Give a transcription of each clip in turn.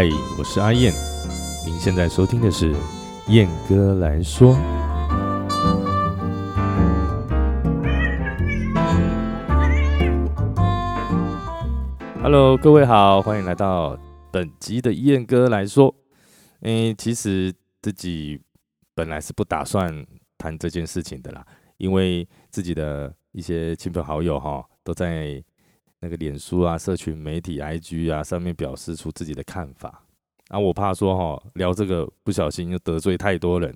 嗨，我是阿燕，您现在收听的是燕哥来说。Hello，各位好，欢迎来到本集的燕哥来说。诶，其实自己本来是不打算谈这件事情的啦，因为自己的一些亲朋好友哈都在。那个脸书啊，社群媒体 IG 啊，上面表示出自己的看法啊，我怕说哈聊这个不小心又得罪太多人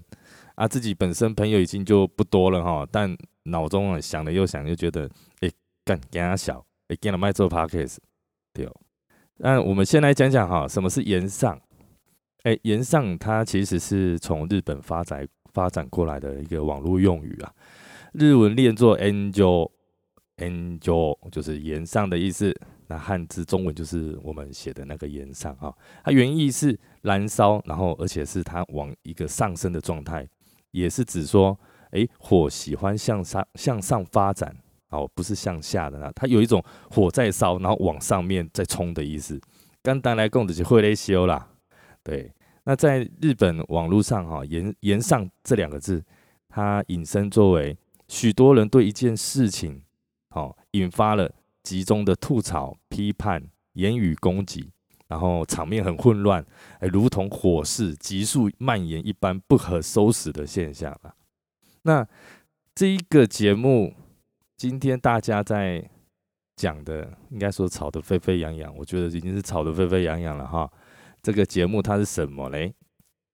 啊，自己本身朋友已经就不多了哈，但脑中啊想了又想，又觉得哎干跟他小，哎跟他卖做 Podcast 对哦。那我们先来讲讲哈，什么是岩上？哎，岩上它其实是从日本发展发展过来的一个网络用语啊，日文念作 Angel。Angel 就是岩上的意思，那汉字中文就是我们写的那个岩上哈。它原意是燃烧，然后而且是它往一个上升的状态，也是指说，诶，火喜欢向上向上发展哦，不是向下的啦。它有一种火在烧，然后往上面再冲的意思。刚单来供的就会来修啦。对，那在日本网络上哈，岩岩上这两个字，它引申作为许多人对一件事情。好，引发了集中的吐槽、批判、言语攻击，然后场面很混乱，哎，如同火势急速蔓延一般不可收拾的现象啊。那这一个节目，今天大家在讲的，应该说吵得沸沸扬扬，我觉得已经是吵得沸沸扬扬了哈。这个节目它是什么嘞？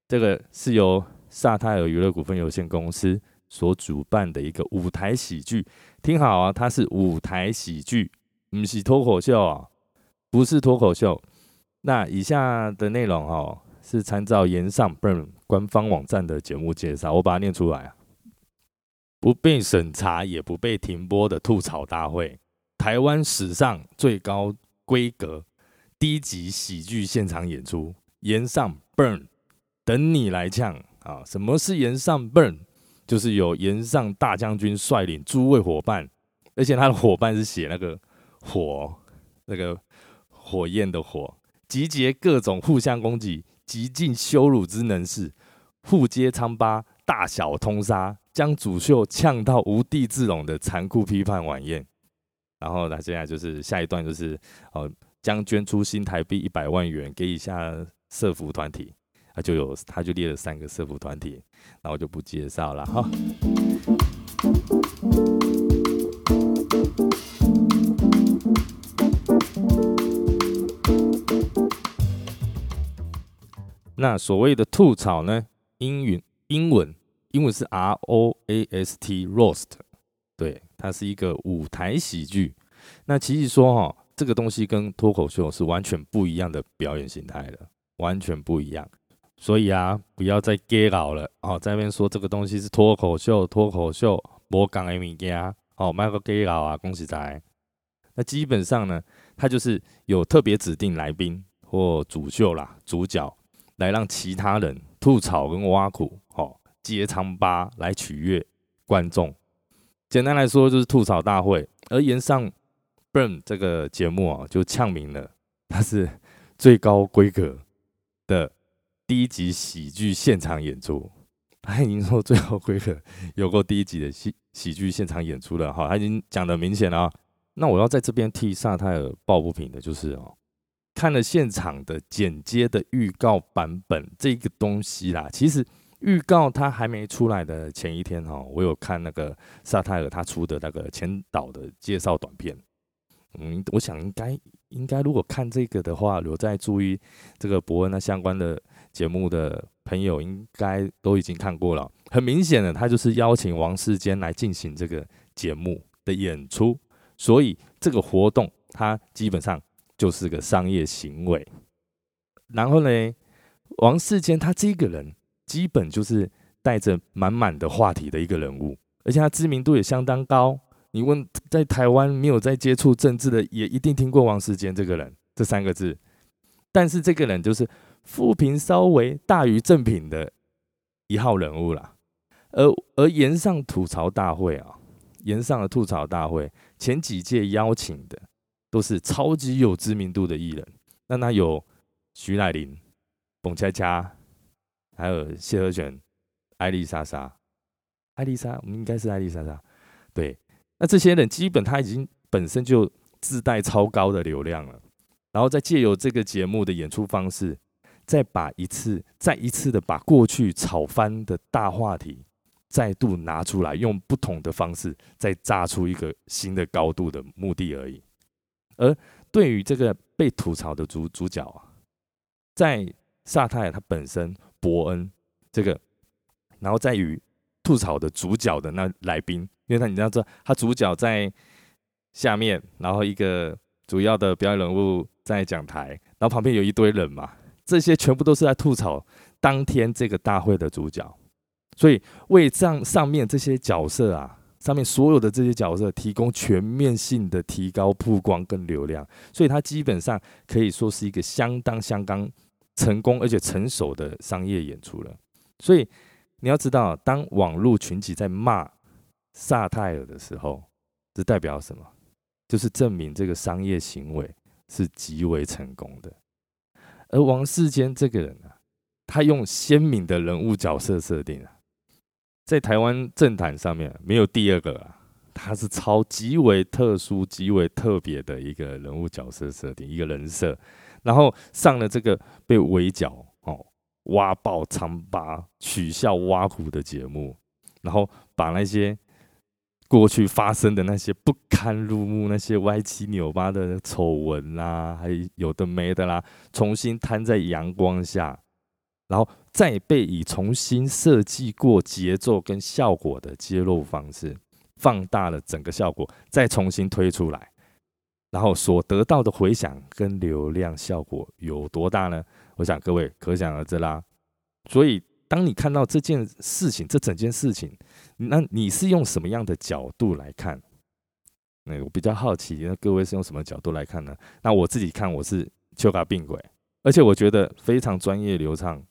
这个是由萨泰尔娱乐股份有限公司。所主办的一个舞台喜剧，听好啊，它是舞台喜剧，不是脱口秀啊，不是脱口秀。那以下的内容哈，是参照岩上 burn 官方网站的节目介绍，我把它念出来啊。不被审查也不被停播的吐槽大会，台湾史上最高规格低级喜剧现场演出，岩上 burn 等你来呛啊！什么是岩上 burn？就是有岩上大将军率领诸位伙伴，而且他的伙伴是写那个火，那个火焰的火，集结各种互相攻击、极尽羞辱之能事，互揭疮疤、大小通杀，将主秀呛到无地自容的残酷批判晚宴。然后他现在就是下一段就是哦，将捐出新台币一百万元给以下社服团体。他就有，他就列了三个社服团体，那我就不介绍了哈。那所谓的吐槽呢？英语、英文、英文是 R O A S T roast，对，它是一个舞台喜剧。那其实说哈，这个东西跟脱口秀是完全不一样的表演形态的，完全不一样。所以啊，不要再 gay 佬了哦，在那边说这个东西是脱口秀，脱口秀，我讲的物件哦，卖个 gay 佬啊，恭喜仔。那基本上呢，他就是有特别指定来宾或主秀啦，主角来让其他人吐槽跟挖苦，哦，揭疮疤来取悦观众。简单来说就是吐槽大会。而言上 burn 这个节目啊，就呛明了，它是最高规格的。第一集喜剧现场演出，他已经说最后规格有过第一集的喜喜剧现场演出了哈，他已经讲的明显了。那我要在这边替萨泰尔抱不平的就是哦，看了现场的剪接的预告版本这个东西啦，其实预告它还没出来的前一天哈，我有看那个萨泰尔他出的那个前导的介绍短片，嗯，我想应该应该如果看这个的话，有在注意这个伯恩那相关的。节目的朋友应该都已经看过了，很明显的，他就是邀请王世坚来进行这个节目的演出，所以这个活动它基本上就是个商业行为。然后呢，王世坚他这个人基本就是带着满满的话题的一个人物，而且他知名度也相当高。你问在台湾没有在接触政治的，也一定听过王世坚这个人这三个字。但是这个人就是。富平稍微大于正品的一号人物啦，而而岩上吐槽大会啊，岩上的吐槽大会前几届邀请的都是超级有知名度的艺人，那他有徐乃麟、彭恰恰，还有谢和弦、艾丽莎莎、艾丽莎，我们应该是艾丽莎莎。对，那这些人基本他已经本身就自带超高的流量了，然后再借由这个节目的演出方式，再把一次再一次的把过去炒翻的大话题再度拿出来，用不同的方式再炸出一个新的高度的目的而已。而对于这个被吐槽的主主角啊，在萨泰尔他本身伯恩这个，然后在于吐槽的主角的那来宾。因为他，你知道，这他主角在下面，然后一个主要的表演人物在讲台，然后旁边有一堆人嘛，这些全部都是在吐槽当天这个大会的主角，所以为上上面这些角色啊，上面所有的这些角色提供全面性的提高曝光跟流量，所以他基本上可以说是一个相当相当成功而且成熟的商业演出了。所以你要知道，当网络群体在骂。萨泰尔的时候，这代表什么？就是证明这个商业行为是极为成功的。而王世坚这个人啊，他用鲜明的人物角色设定啊，在台湾政坛上面没有第二个啊。他是超极为特殊、极为特别的一个人物角色设定，一个人设。然后上了这个被围剿、哦挖爆疮疤、取笑挖苦的节目，然后把那些。过去发生的那些不堪入目、那些歪七扭八的丑闻啦，还有的没的啦，重新摊在阳光下，然后再被以重新设计过节奏跟效果的揭露方式，放大了整个效果，再重新推出来，然后所得到的回响跟流量效果有多大呢？我想各位可想而知啦。所以。当你看到这件事情，这整件事情，那你是用什么样的角度来看？那我比较好奇，那各位是用什么角度来看呢？那我自己看，我是丘卡病鬼，而且我觉得非常专业、流畅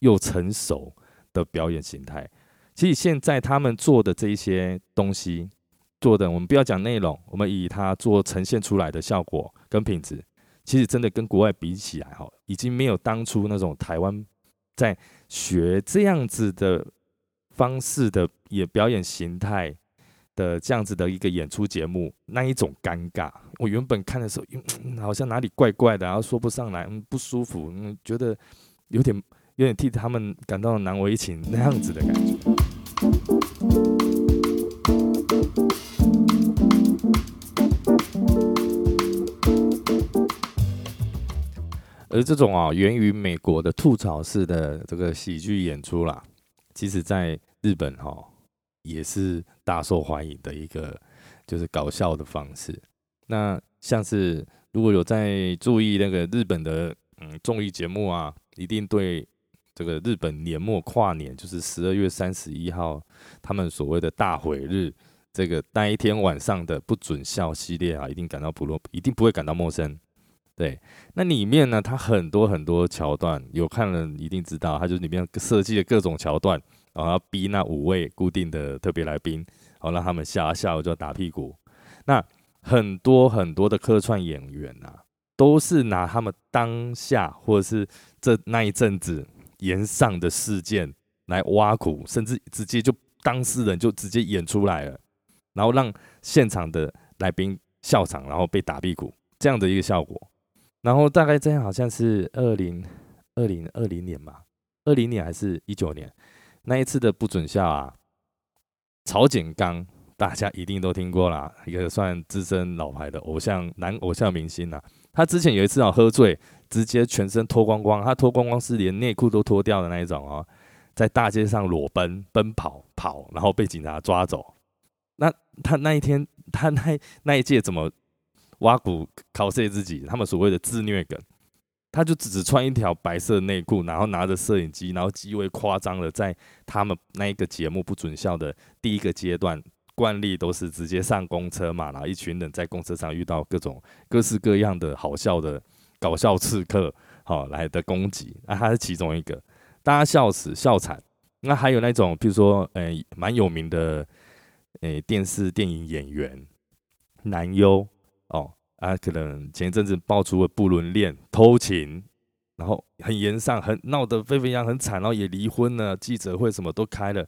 又成熟的表演形态。其实现在他们做的这一些东西，做的我们不要讲内容，我们以它做呈现出来的效果跟品质，其实真的跟国外比起来，哈，已经没有当初那种台湾在。学这样子的方式的也表演形态的这样子的一个演出节目，那一种尴尬，我原本看的时候，嗯，好像哪里怪怪的，然后说不上来，不舒服，觉得有点有点替他们感到难为情那样子的感觉。而这种啊，源于美国的吐槽式的这个喜剧演出啦，其实在日本哈也是大受欢迎的一个就是搞笑的方式。那像是如果有在注意那个日本的嗯综艺节目啊，一定对这个日本年末跨年，就是十二月三十一号，他们所谓的大毁日，这个那一天晚上的不准笑系列啊，一定感到不落，一定不会感到陌生。对，那里面呢，它很多很多桥段，有看了一定知道，它就是里面设计的各种桥段，然后逼那五位固定的特别来宾，好让他们下下午就要打屁股。那很多很多的客串演员啊，都是拿他们当下或者是这那一阵子演上的事件来挖苦，甚至直接就当事人就直接演出来了，然后让现场的来宾笑场，然后被打屁股这样的一个效果。然后大概这样，好像是二零二零二零年吧，二零年还是一九年那一次的不准笑啊。曹景刚，大家一定都听过啦，一个算资深老牌的偶像男偶像明星啦。他之前有一次啊喝醉，直接全身脱光光，他脱光光是连内裤都脱掉的那一种哦，在大街上裸奔奔跑跑，然后被警察抓走。那他那一天，他那那一届怎么？挖苦考试自己，他们所谓的自虐梗，他就只只穿一条白色内裤，然后拿着摄影机，然后极为夸张的在他们那一个节目不准笑的第一个阶段，惯例都是直接上公车嘛，然后一群人在公车上遇到各种各式各样的好笑的搞笑刺客，好来的攻击，那他是其中一个，大家笑死笑惨。那还有那种，比如说，诶，蛮有名的，诶，电视电影演员男优。他，可能前一阵子爆出了不伦恋、偷情然后很严上，很闹得沸沸扬，很惨，然后也离婚了，记者会什么都开了，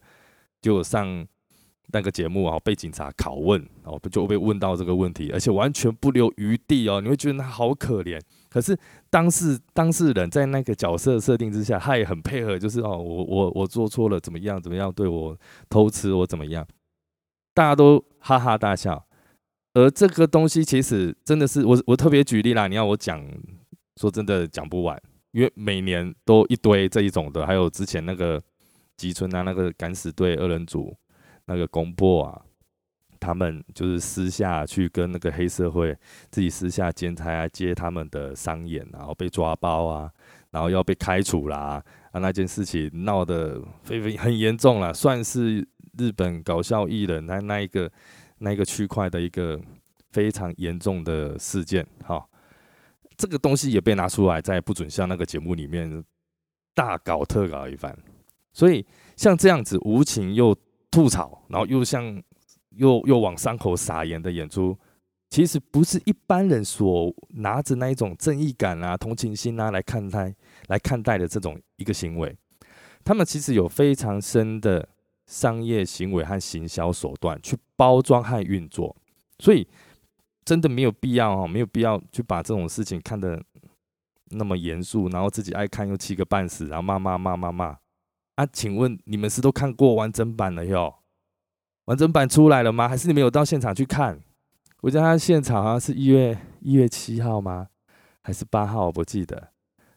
就上那个节目啊，被警察拷问，哦就被问到这个问题，而且完全不留余地哦，你会觉得他好可怜。可是当事当事人在那个角色设定之下，他也很配合，就是哦，我我我做错了，怎么样怎么样，对我偷吃我怎么样，大家都哈哈大笑。而这个东西其实真的是我我特别举例啦，你要我讲，说真的讲不完，因为每年都一堆这一种的，还有之前那个吉村啊，那个敢死队二人组，那个公破啊，他们就是私下去跟那个黑社会自己私下兼差啊，接他们的商演，然后被抓包啊，然后要被开除啦啊，那件事情闹得非非很严重了，算是日本搞笑艺人那那一个。那个区块的一个非常严重的事件，哈，这个东西也被拿出来在不准像那个节目里面大搞特搞一番。所以像这样子无情又吐槽，然后又像又又往伤口撒盐的演出，其实不是一般人所拿着那一种正义感啊、同情心啊来看待来看待的这种一个行为。他们其实有非常深的。商业行为和行销手段去包装和运作，所以真的没有必要哦，没有必要去把这种事情看得那么严肃，然后自己爱看又气个半死，然后骂骂骂骂骂啊！请问你们是都看过完整版了哟？完整版出来了吗？还是你们有到现场去看？我记得他现场好像是一月一月七号吗？还是八号？我不记得。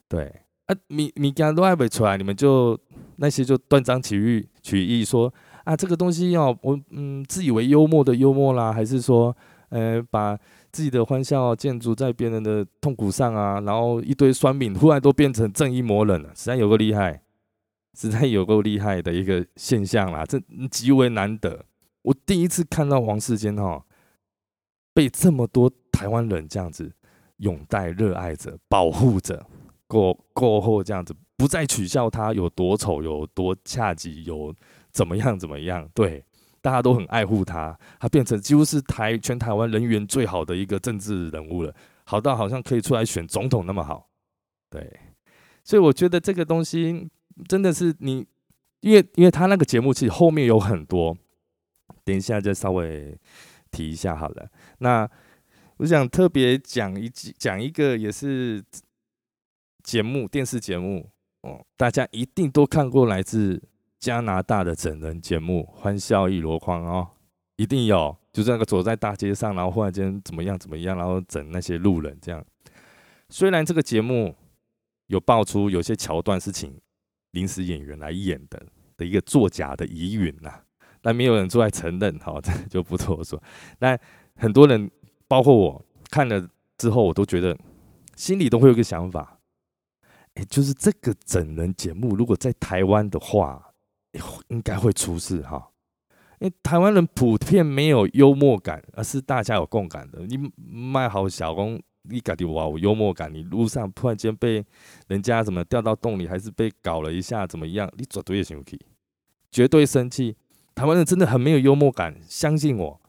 对啊，你你刚都还没出来，你们就。那些就断章取义，取义说啊，这个东西要我嗯自以为幽默的幽默啦，还是说呃把自己的欢笑建筑在别人的痛苦上啊，然后一堆酸民忽然都变成正义魔人了，实在有够厉害，实在有够厉害的一个现象啦，这极为难得。我第一次看到王世坚哈被这么多台湾人这样子拥戴、热爱着、保护着，过过后这样子。不再取笑他有多丑、有多恰吉、有怎么样怎么样，对，大家都很爱护他，他变成几乎是台全台湾人缘最好的一个政治人物了，好到好像可以出来选总统那么好，对，所以我觉得这个东西真的是你，因为因为他那个节目其实后面有很多，等一下再稍微提一下好了。那我想特别讲一讲一个也是节目，电视节目。哦，大家一定都看过来自加拿大的整人节目《欢笑一箩筐》哦，一定有，就是那个走在大街上，然后忽然间怎么样怎么样，然后整那些路人这样。虽然这个节目有爆出有些桥段是请临时演员来演的的一个作假的疑云呐，但没有人出来承认，好，这就不多说。那很多人，包括我看了之后，我都觉得心里都会有个想法。哎，就是这个整人节目，如果在台湾的话，应该会出事哈。因为台湾人普遍没有幽默感，而是大家有共感的。你卖好小工，你搞的哇，我幽默感，你路上突然间被人家怎么掉到洞里，还是被搞了一下怎么样？你绝对也生气，绝对生气。台湾人真的很没有幽默感，相信我。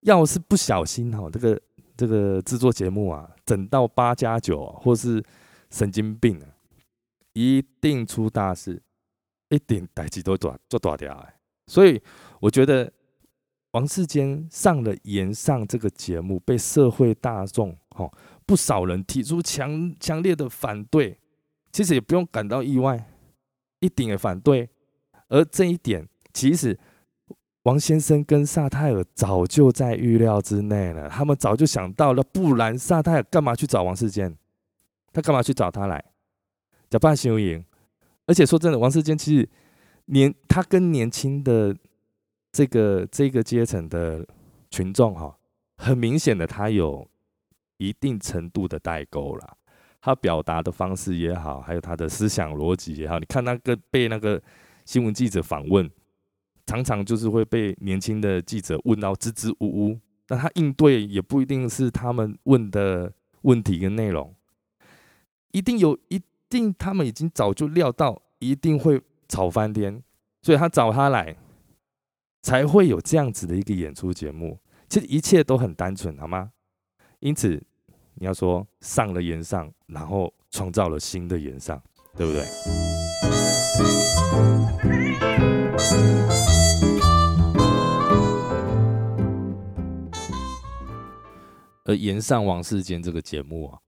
要是不小心哈，这个这个制作节目啊，整到八加九，或是。神经病啊！一定出大事，一点代志都大做大条哎。所以我觉得王世坚上了《言上》这个节目，被社会大众哈不少人提出强强烈的反对，其实也不用感到意外，一定也反对。而这一点，其实王先生跟萨泰尔早就在预料之内了，他们早就想到了，不然萨泰尔干嘛去找王世坚？他干嘛去找他来？假扮修营，而且说真的，王世坚其实年他跟年轻的这个这个阶层的群众哈，很明显的他有一定程度的代沟了。他表达的方式也好，还有他的思想逻辑也好，你看那个被那个新闻记者访问，常常就是会被年轻的记者问到支支吾吾，但他应对也不一定是他们问的问题跟内容。一定有，一定他们已经早就料到一定会吵翻天，所以他找他来，才会有这样子的一个演出节目。其实一切都很单纯，好吗？因此你要说上了言上，然后创造了新的演上，对不对？而《延上王世间》这个节目啊，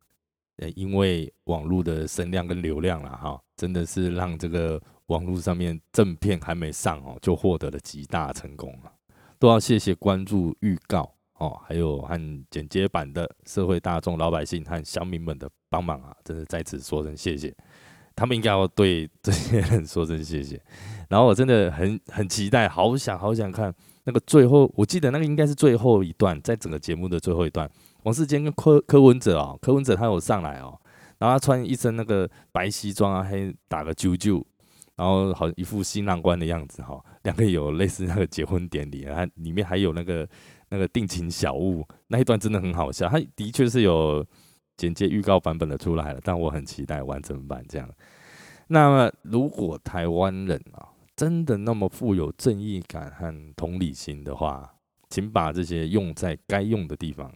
因为网络的声量跟流量了哈，真的是让这个网络上面正片还没上哦，就获得了极大成功啊！都要谢谢关注、预告哦，还有和剪接版的社会大众、老百姓和乡民们的帮忙啊，真的在此说声谢谢。他们应该要对 这些人说声谢谢。然后我真的很很期待，好想好想看。那个最后，我记得那个应该是最后一段，在整个节目的最后一段，王世坚跟柯柯文哲哦，柯文哲他有上来哦，然后他穿一身那个白西装啊，还打个啾啾，然后好一副新郎官的样子哈，两个有类似那个结婚典礼啊，里面还有那个那个定情小物，那一段真的很好笑，他的确是有简介预告版本的出来了，但我很期待完整版这样。那么如果台湾人啊。真的那么富有正义感和同理心的话，请把这些用在该用的地方，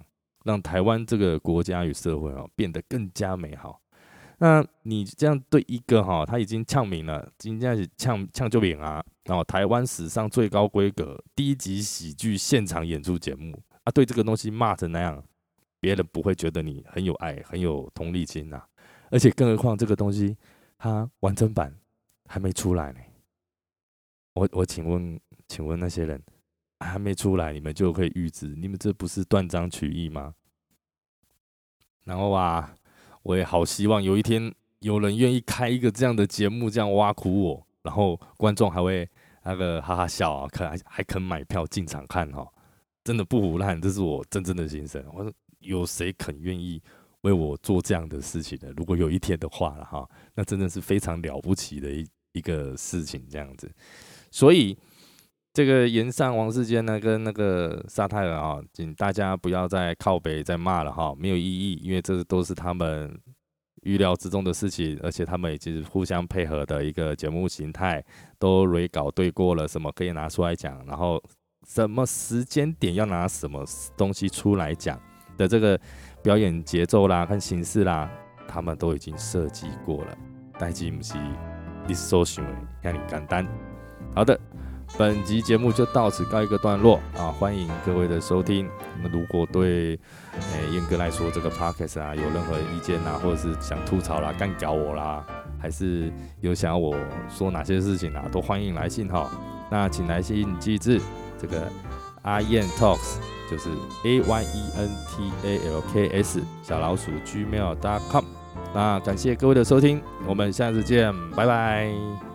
让台湾这个国家与社会哦变得更加美好。那你这样对一个哈，他已经呛名了，今天是呛呛就名啊，然后台湾史上最高规格低级喜剧现场演出节目啊，对这个东西骂成那样，别人不会觉得你很有爱、很有同理心呐。而且更何况这个东西，它完整版还没出来呢。我我请问，请问那些人还没出来，你们就可以预知？你们这不是断章取义吗？然后啊，我也好希望有一天有人愿意开一个这样的节目，这样挖苦我，然后观众还会那个哈哈笑啊，可还还肯买票进场看哈，真的不胡乱，这是我真正的心声。我说有谁肯愿意为我做这样的事情的？如果有一天的话了哈，那真的是非常了不起的一一个事情，这样子。所以，这个延上王世坚呢，跟那个沙泰尔啊，请大家不要再靠北再骂了哈，没有意义，因为这都是他们预料之中的事情，而且他们也是互相配合的一个节目形态，都蕊稿对过了，什么可以拿出来讲，然后什么时间点要拿什么东西出来讲的这个表演节奏啦、跟形式啦，他们都已经设计过了，代志不是你所想的让你简单。好的，本集节目就到此告一个段落啊！欢迎各位的收听。那如果对诶燕哥来说这个 podcast 啊有任何意见啊，或者是想吐槽啦、干搞我啦，还是有想要我说哪些事情啊，都欢迎来信哈。那请来信记住这个阿燕 talks 就是 a y e n t a l k s 小老鼠 gmail.com。那感谢各位的收听，我们下次见，拜拜。